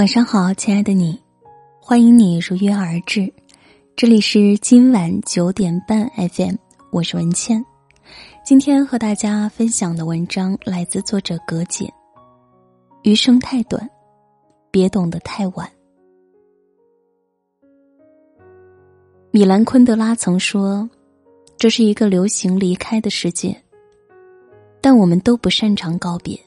晚上好，亲爱的你，欢迎你如约而至。这里是今晚九点半 FM，我是文倩。今天和大家分享的文章来自作者葛简。余生太短，别懂得太晚。米兰昆德拉曾说：“这是一个流行离开的世界，但我们都不擅长告别。”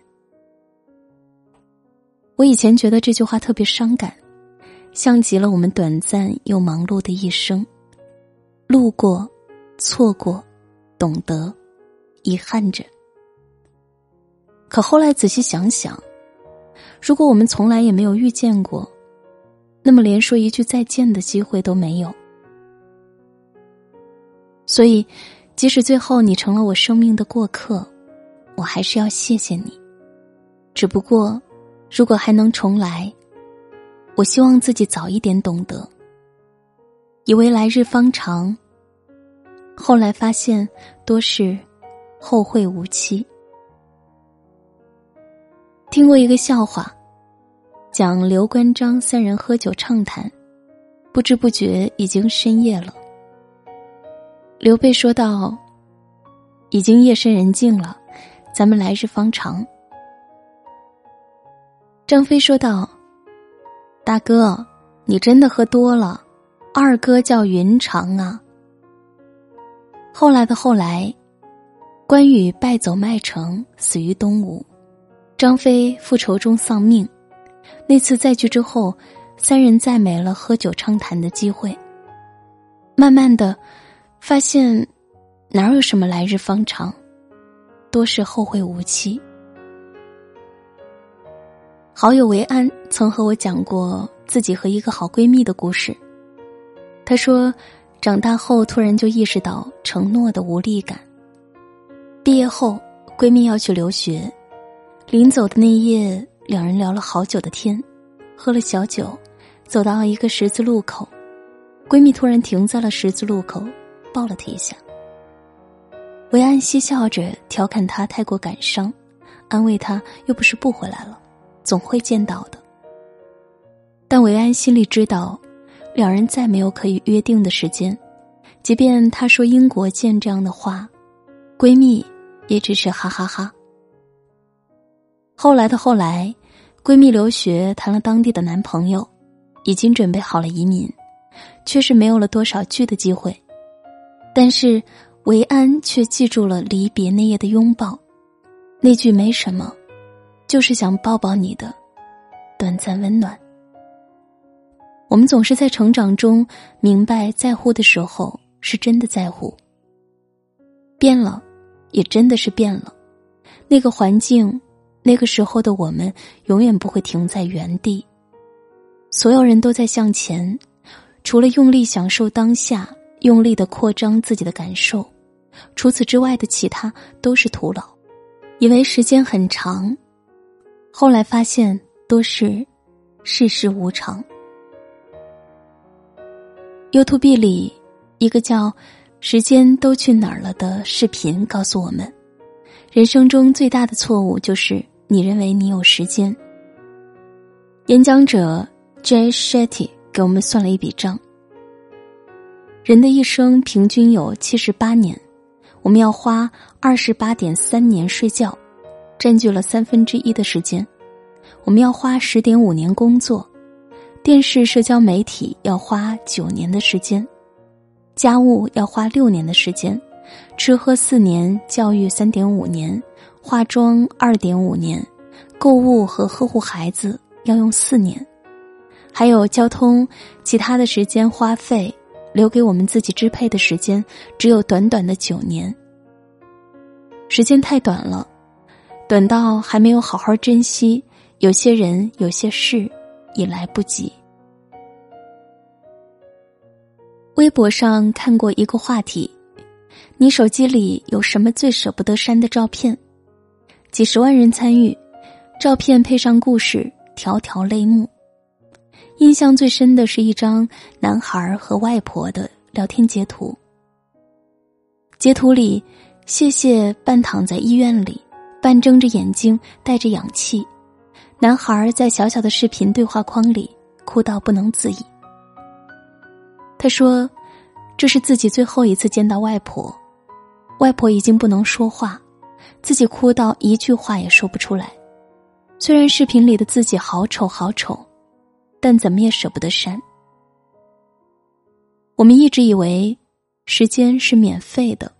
我以前觉得这句话特别伤感，像极了我们短暂又忙碌的一生，路过，错过，懂得，遗憾着。可后来仔细想想，如果我们从来也没有遇见过，那么连说一句再见的机会都没有。所以，即使最后你成了我生命的过客，我还是要谢谢你。只不过。如果还能重来，我希望自己早一点懂得。以为来日方长，后来发现多是后会无期。听过一个笑话，讲刘关张三人喝酒畅谈，不知不觉已经深夜了。刘备说道：“已经夜深人静了，咱们来日方长。”张飞说道：“大哥，你真的喝多了。二哥叫云长啊。”后来的后来，关羽败走麦城，死于东吴。张飞复仇中丧命。那次再聚之后，三人再没了喝酒畅谈的机会。慢慢的，发现哪有什么来日方长，多是后会无期。好友维安曾和我讲过自己和一个好闺蜜的故事。她说，长大后突然就意识到承诺的无力感。毕业后，闺蜜要去留学，临走的那夜，两人聊了好久的天，喝了小酒，走到一个十字路口，闺蜜突然停在了十字路口，抱了她一下。维安嬉笑着调侃她太过感伤，安慰她又不是不回来了。总会见到的，但维安心里知道，两人再没有可以约定的时间。即便他说“英国见”这样的话，闺蜜也只是哈哈哈。后来的后来，闺蜜留学谈了当地的男朋友，已经准备好了移民，却是没有了多少聚的机会。但是维安却记住了离别那夜的拥抱，那句“没什么”。就是想抱抱你的短暂温暖。我们总是在成长中明白，在乎的时候是真的在乎。变了，也真的是变了。那个环境，那个时候的我们，永远不会停在原地。所有人都在向前，除了用力享受当下，用力的扩张自己的感受，除此之外的其他都是徒劳。以为时间很长。后来发现都是世事无常。YouTube 里一个叫“时间都去哪儿了”的视频告诉我们，人生中最大的错误就是你认为你有时间。演讲者 Jay Shetty 给我们算了一笔账：人的一生平均有七十八年，我们要花二十八点三年睡觉。占据了三分之一的时间，我们要花十点五年工作，电视社交媒体要花九年的时间，家务要花六年的时间，吃喝四年，教育三点五年，化妆二点五年，购物和呵护孩子要用四年，还有交通其他的时间花费，留给我们自己支配的时间只有短短的九年，时间太短了。短到还没有好好珍惜，有些人、有些事，已来不及。微博上看过一个话题：你手机里有什么最舍不得删的照片？几十万人参与，照片配上故事，条条泪目。印象最深的是一张男孩和外婆的聊天截图。截图里，谢谢半躺在医院里。半睁着眼睛，带着氧气，男孩在小小的视频对话框里哭到不能自已。他说：“这是自己最后一次见到外婆，外婆已经不能说话，自己哭到一句话也说不出来。虽然视频里的自己好丑好丑，但怎么也舍不得删。我们一直以为时间是免费的，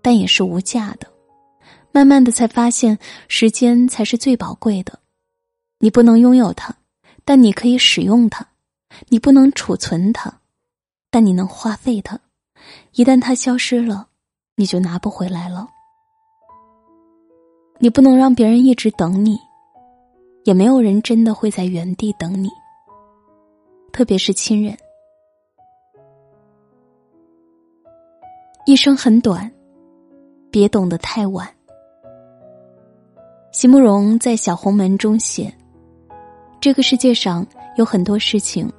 但也是无价的。慢慢的才发现，时间才是最宝贵的。你不能拥有它，但你可以使用它；你不能储存它。”但你能花费它，一旦它消失了，你就拿不回来了。你不能让别人一直等你，也没有人真的会在原地等你。特别是亲人，一生很短，别懂得太晚。席慕容在《小红门》中写：“这个世界上有很多事情，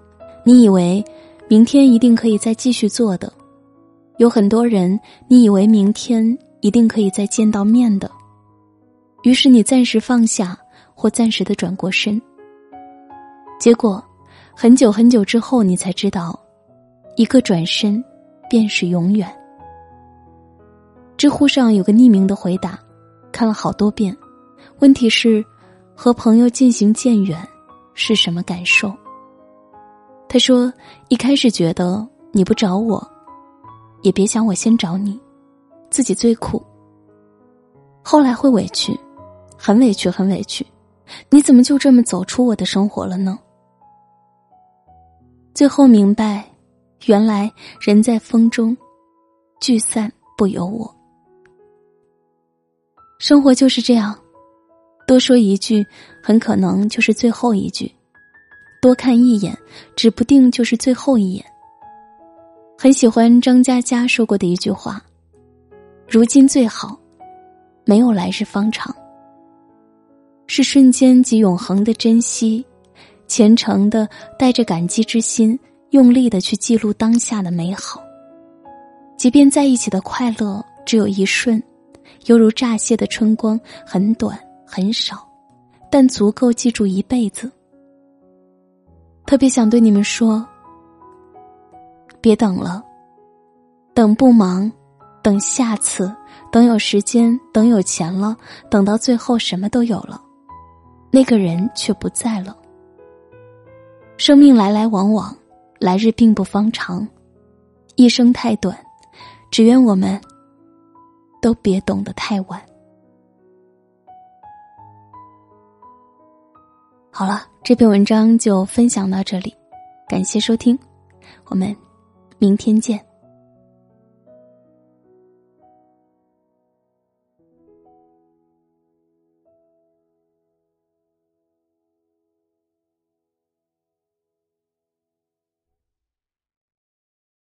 你以为。”明天一定可以再继续做的，有很多人，你以为明天一定可以再见到面的，于是你暂时放下或暂时的转过身。结果，很久很久之后，你才知道，一个转身，便是永远。知乎上有个匿名的回答，看了好多遍，问题是，和朋友渐行渐远，是什么感受？他说：“一开始觉得你不找我，也别想我先找你，自己最苦。后来会委屈，很委屈，很委屈。你怎么就这么走出我的生活了呢？最后明白，原来人在风中，聚散不由我。生活就是这样，多说一句，很可能就是最后一句。”多看一眼，指不定就是最后一眼。很喜欢张嘉佳说过的一句话：“如今最好，没有来日方长。”是瞬间及永恒的珍惜，虔诚的带着感激之心，用力的去记录当下的美好。即便在一起的快乐只有一瞬，犹如乍泄的春光，很短很少，但足够记住一辈子。特别想对你们说：别等了，等不忙，等下次，等有时间，等有钱了，等到最后什么都有了，那个人却不在了。生命来来往往，来日并不方长，一生太短，只愿我们都别懂得太晚。好了。这篇文章就分享到这里，感谢收听，我们明天见。